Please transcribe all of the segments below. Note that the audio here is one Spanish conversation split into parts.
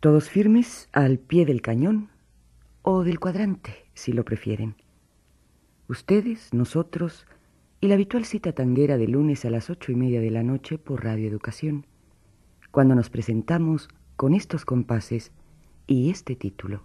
Todos firmes al pie del cañón o del cuadrante, si lo prefieren. Ustedes, nosotros y la habitual cita tanguera de lunes a las ocho y media de la noche por Radio Educación, cuando nos presentamos con estos compases y este título.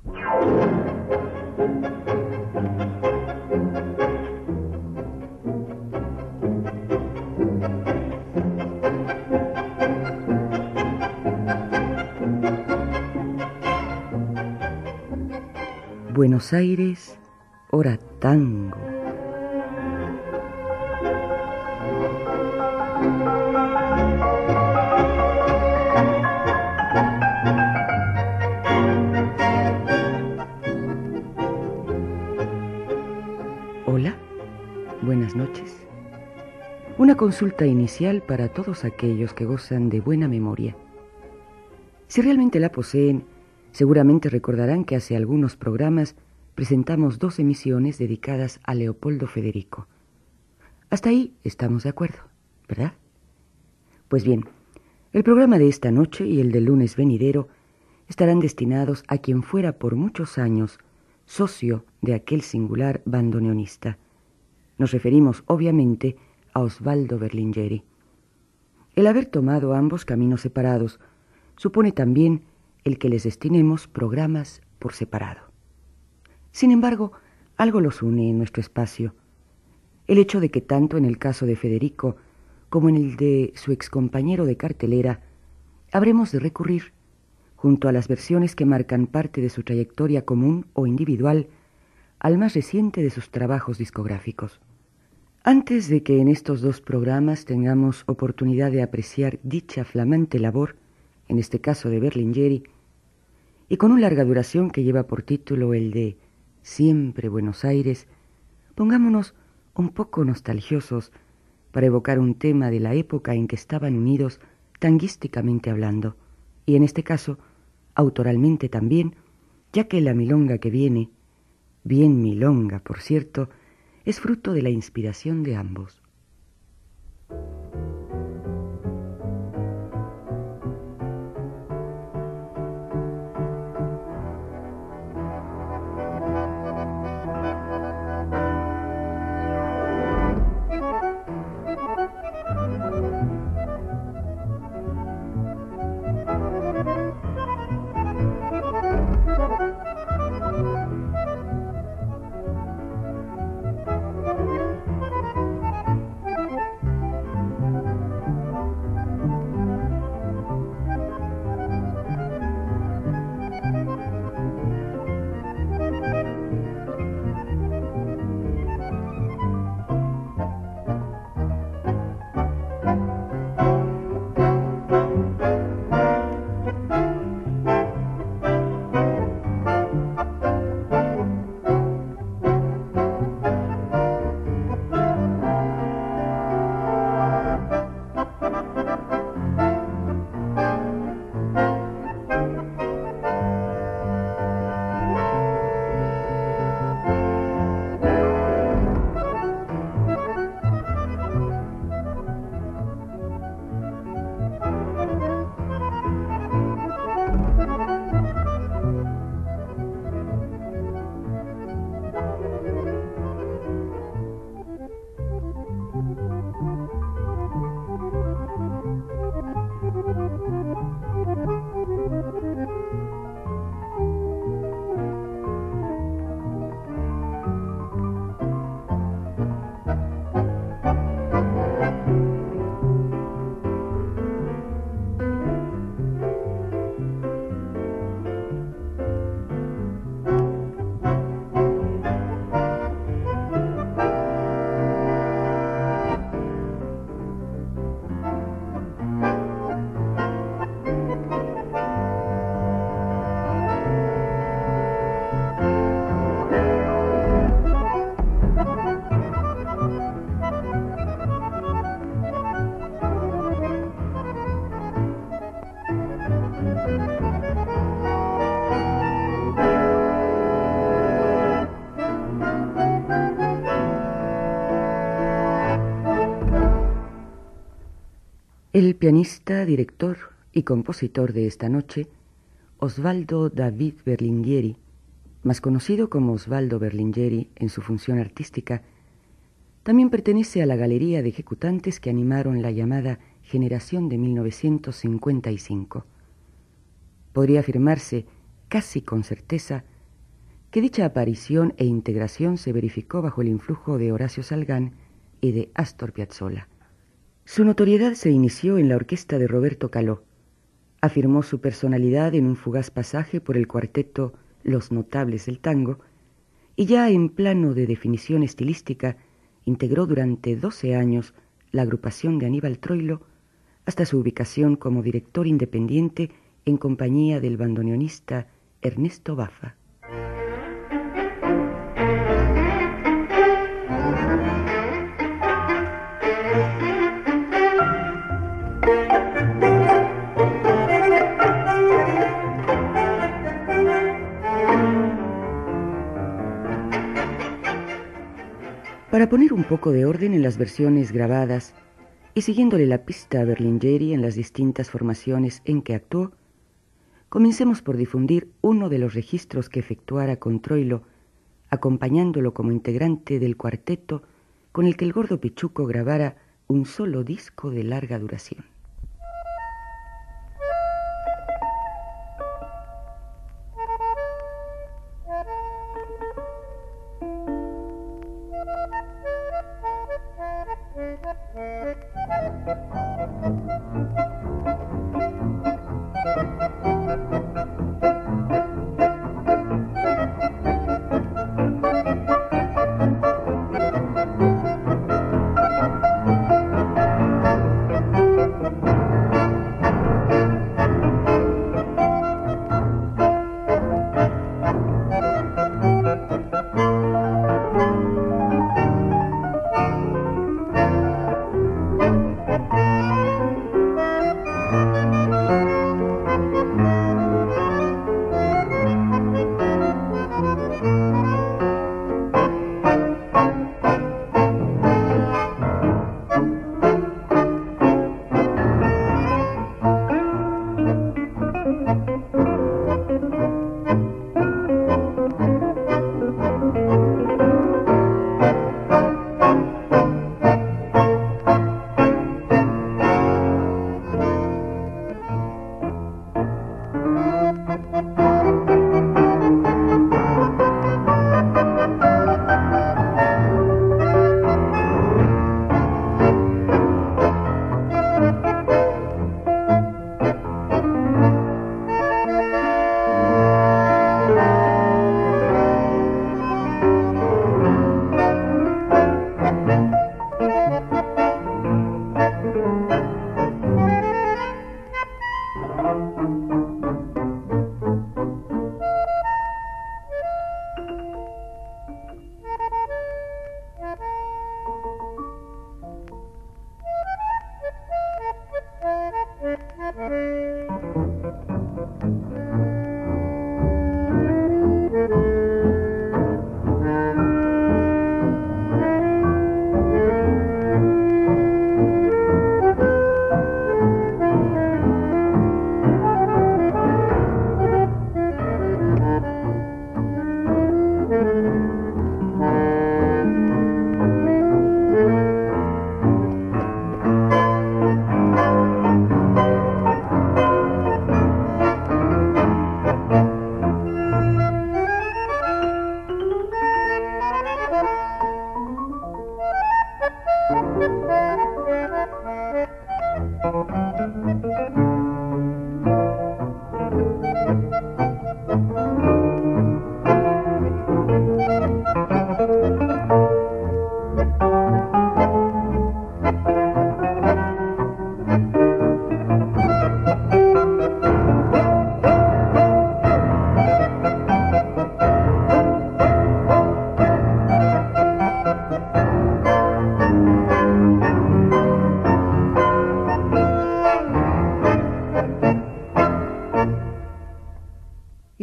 Buenos Aires, hora tango. Hola, buenas noches. Una consulta inicial para todos aquellos que gozan de buena memoria. Si realmente la poseen, Seguramente recordarán que hace algunos programas presentamos dos emisiones dedicadas a Leopoldo Federico. Hasta ahí estamos de acuerdo, ¿verdad? Pues bien, el programa de esta noche y el del lunes venidero estarán destinados a quien fuera por muchos años socio de aquel singular bandoneonista. Nos referimos, obviamente, a Osvaldo Berlingeri. El haber tomado ambos caminos separados supone también el que les destinemos programas por separado. Sin embargo, algo los une en nuestro espacio. El hecho de que tanto en el caso de Federico como en el de su excompañero de cartelera, habremos de recurrir, junto a las versiones que marcan parte de su trayectoria común o individual, al más reciente de sus trabajos discográficos. Antes de que en estos dos programas tengamos oportunidad de apreciar dicha flamante labor, en este caso de Berlingeri, y con una larga duración que lleva por título el de Siempre Buenos Aires, pongámonos un poco nostalgiosos para evocar un tema de la época en que estaban unidos tanguísticamente hablando, y en este caso, autoralmente también, ya que la milonga que viene, bien milonga, por cierto, es fruto de la inspiración de ambos. El pianista, director y compositor de esta noche, Osvaldo David Berlingueri, más conocido como Osvaldo Berlingueri en su función artística, también pertenece a la galería de ejecutantes que animaron la llamada generación de 1955. Podría afirmarse, casi con certeza, que dicha aparición e integración se verificó bajo el influjo de Horacio Salgán y de Astor Piazzolla. Su notoriedad se inició en la orquesta de Roberto Caló. Afirmó su personalidad en un fugaz pasaje por el cuarteto Los Notables del Tango y ya en plano de definición estilística integró durante 12 años la agrupación de Aníbal Troilo hasta su ubicación como director independiente en compañía del bandoneonista Ernesto Bafa. Para poner un poco de orden en las versiones grabadas y siguiéndole la pista a Berlingeri en las distintas formaciones en que actuó, comencemos por difundir uno de los registros que efectuara con Troilo, acompañándolo como integrante del cuarteto con el que el gordo Pichuco grabara un solo disco de larga duración.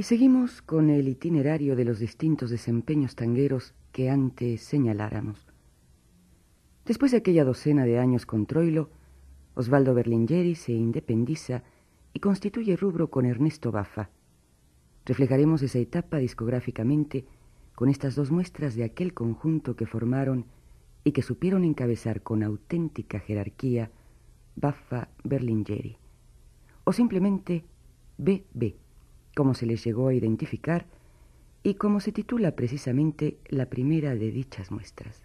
Seguimos con el itinerario de los distintos desempeños tangueros que antes señaláramos. Después de aquella docena de años con Troilo, Osvaldo Berlingeri se independiza y constituye rubro con Ernesto Bafa, Reflejaremos esa etapa discográficamente con estas dos muestras de aquel conjunto que formaron y que supieron encabezar con auténtica jerarquía Baffa Berlingeri, o simplemente BB, como se les llegó a identificar y como se titula precisamente la primera de dichas muestras.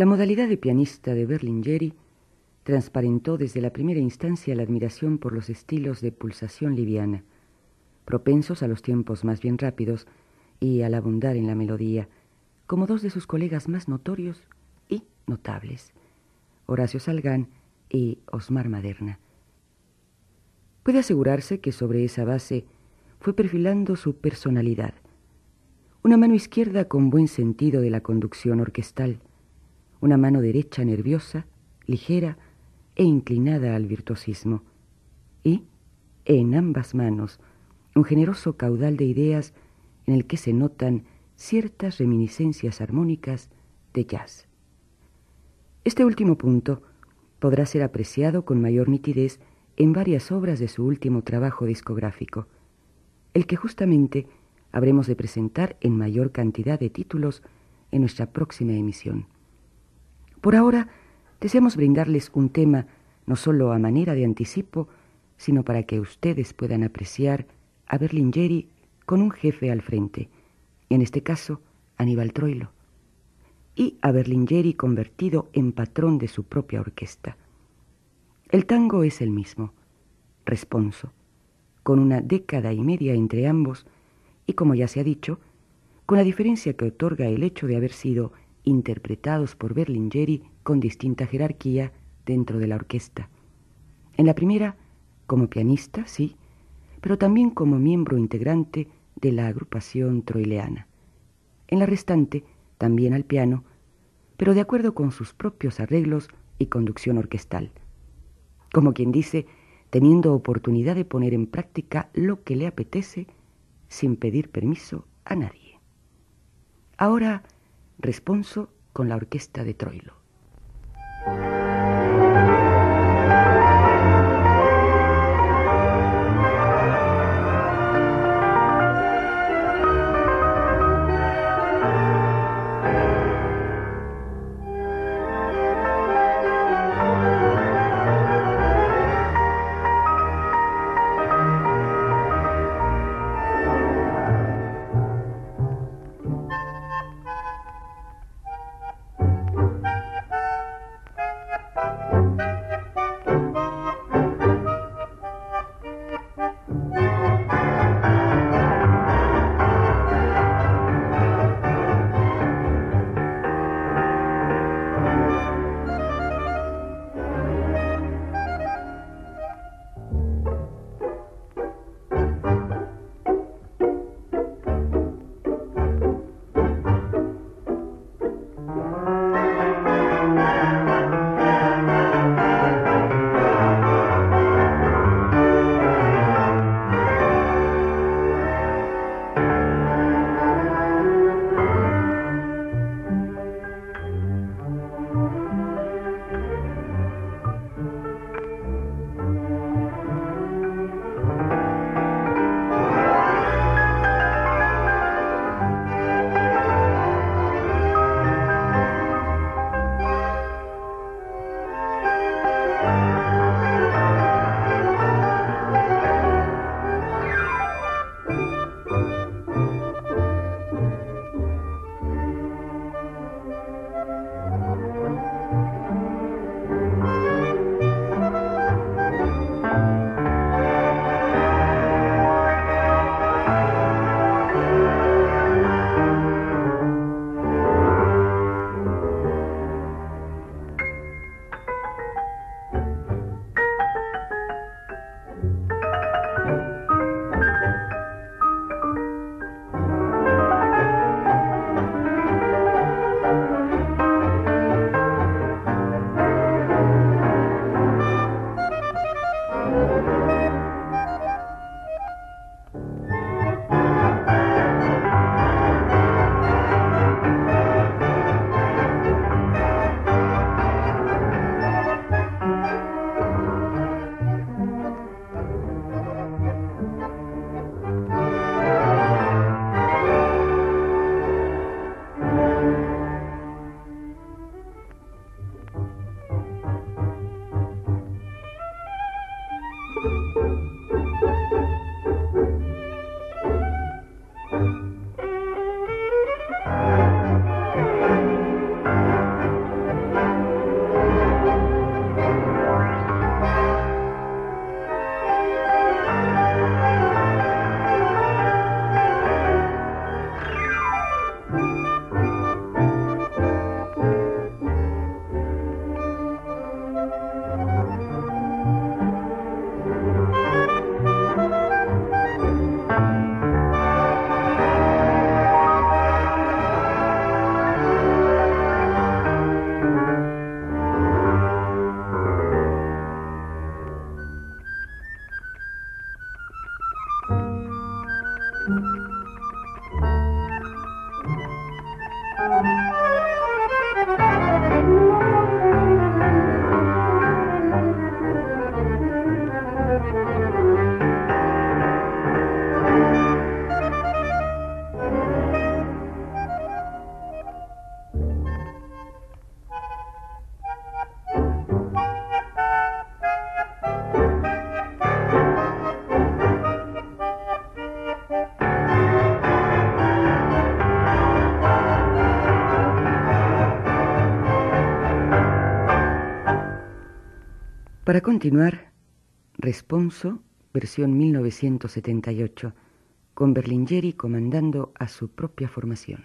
La modalidad de pianista de Berlingeri transparentó desde la primera instancia la admiración por los estilos de pulsación liviana, propensos a los tiempos más bien rápidos y al abundar en la melodía, como dos de sus colegas más notorios y notables, Horacio Salgán y Osmar Maderna. Puede asegurarse que sobre esa base fue perfilando su personalidad, una mano izquierda con buen sentido de la conducción orquestal, una mano derecha nerviosa, ligera e inclinada al virtuosismo, y, en ambas manos, un generoso caudal de ideas en el que se notan ciertas reminiscencias armónicas de jazz. Este último punto podrá ser apreciado con mayor nitidez en varias obras de su último trabajo discográfico, el que justamente habremos de presentar en mayor cantidad de títulos en nuestra próxima emisión. Por ahora, deseamos brindarles un tema no solo a manera de anticipo, sino para que ustedes puedan apreciar a Berlingeri con un jefe al frente, en este caso Aníbal Troilo, y a Berlingeri convertido en patrón de su propia orquesta. El tango es el mismo, responso, con una década y media entre ambos, y como ya se ha dicho, con la diferencia que otorga el hecho de haber sido interpretados por Berlingeri con distinta jerarquía dentro de la orquesta. En la primera, como pianista, sí, pero también como miembro integrante de la agrupación troileana. En la restante, también al piano, pero de acuerdo con sus propios arreglos y conducción orquestal. Como quien dice, teniendo oportunidad de poner en práctica lo que le apetece sin pedir permiso a nadie. Ahora Responso con la orquesta de Troilo. Para continuar, Responso, versión 1978, con Berlingeri comandando a su propia formación.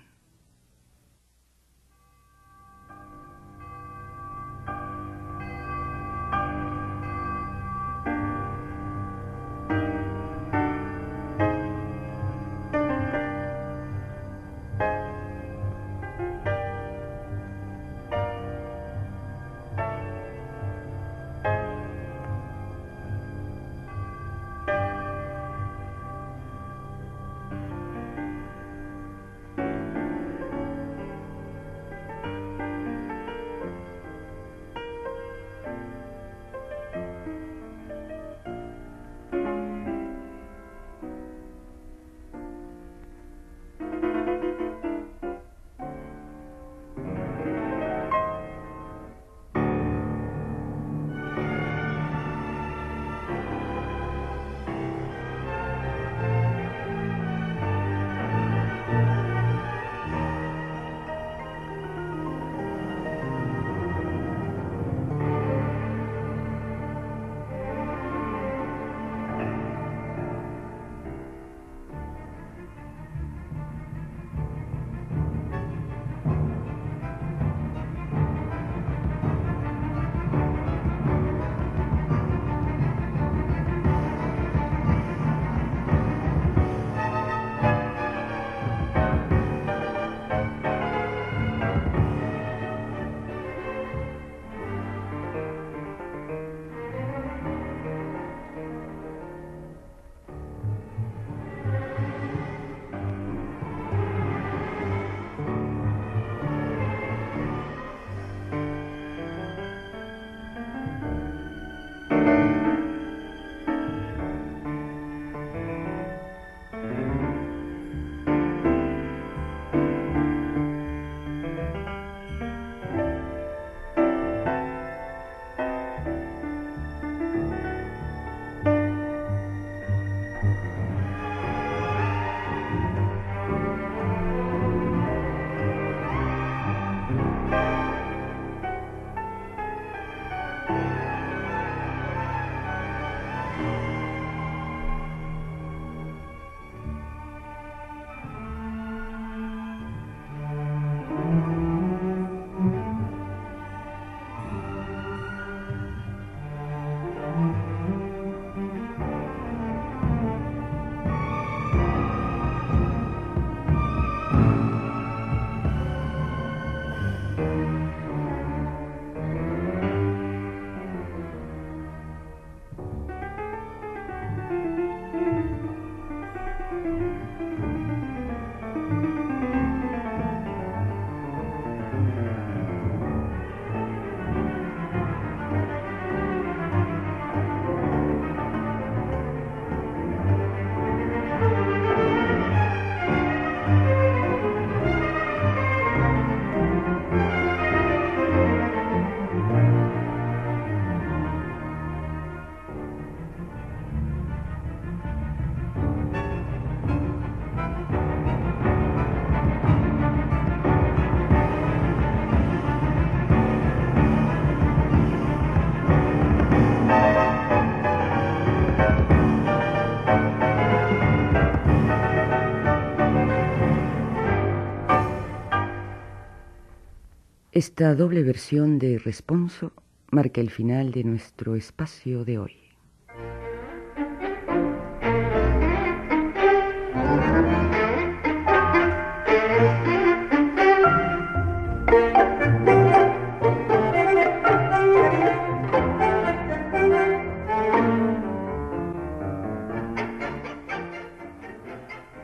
Esta doble versión de Responso marca el final de nuestro espacio de hoy.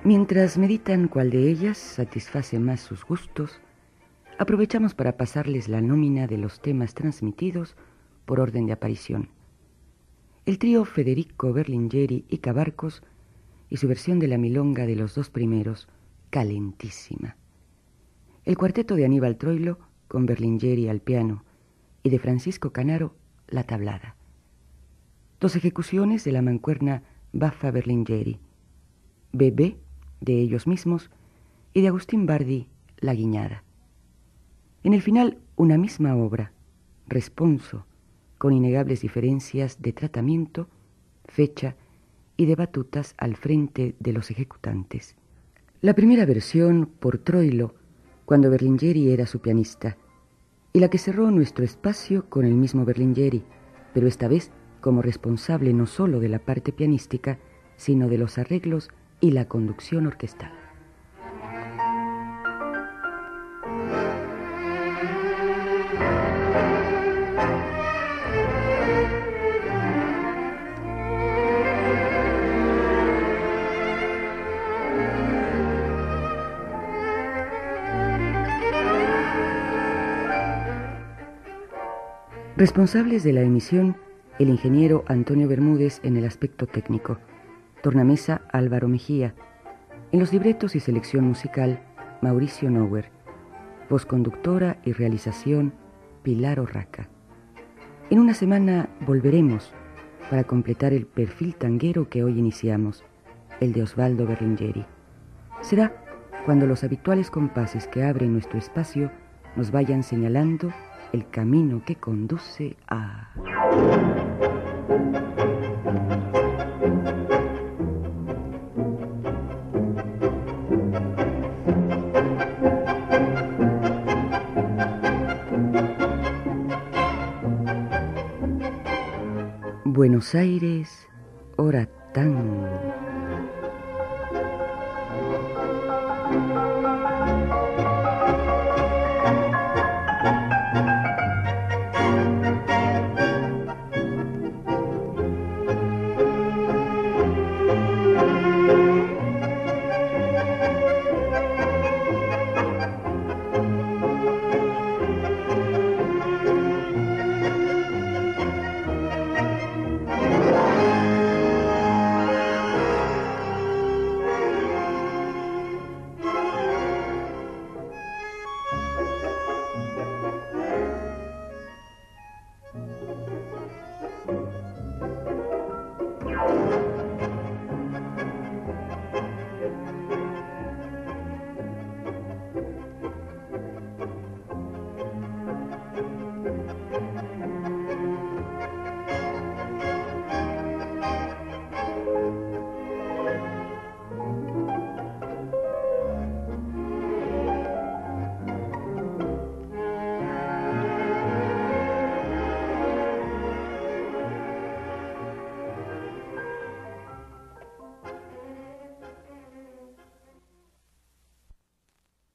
Mientras meditan cuál de ellas satisface más sus gustos, aprovechamos para pasarles la nómina de los temas transmitidos por orden de aparición. El trío Federico Berlingeri y Cabarcos y su versión de la milonga de los dos primeros, calentísima. El cuarteto de Aníbal Troilo con Berlingeri al piano y de Francisco Canaro la tablada. Dos ejecuciones de la mancuerna Baffa Berlingeri, Bebé de ellos mismos y de Agustín Bardi la guiñada. En el final, una misma obra, Responso, con innegables diferencias de tratamiento, fecha y de batutas al frente de los ejecutantes. La primera versión por Troilo, cuando Berlingeri era su pianista, y la que cerró nuestro espacio con el mismo Berlingeri, pero esta vez como responsable no solo de la parte pianística, sino de los arreglos y la conducción orquestal. Responsables de la emisión, el ingeniero Antonio Bermúdez en el aspecto técnico, tornamesa Álvaro Mejía, en los libretos y selección musical Mauricio Nower, postconductora y realización Pilar Orraca. En una semana volveremos para completar el perfil tanguero que hoy iniciamos, el de Osvaldo Berlingeri. Será cuando los habituales compases que abren nuestro espacio nos vayan señalando el camino que conduce a... Buenos Aires, hora tan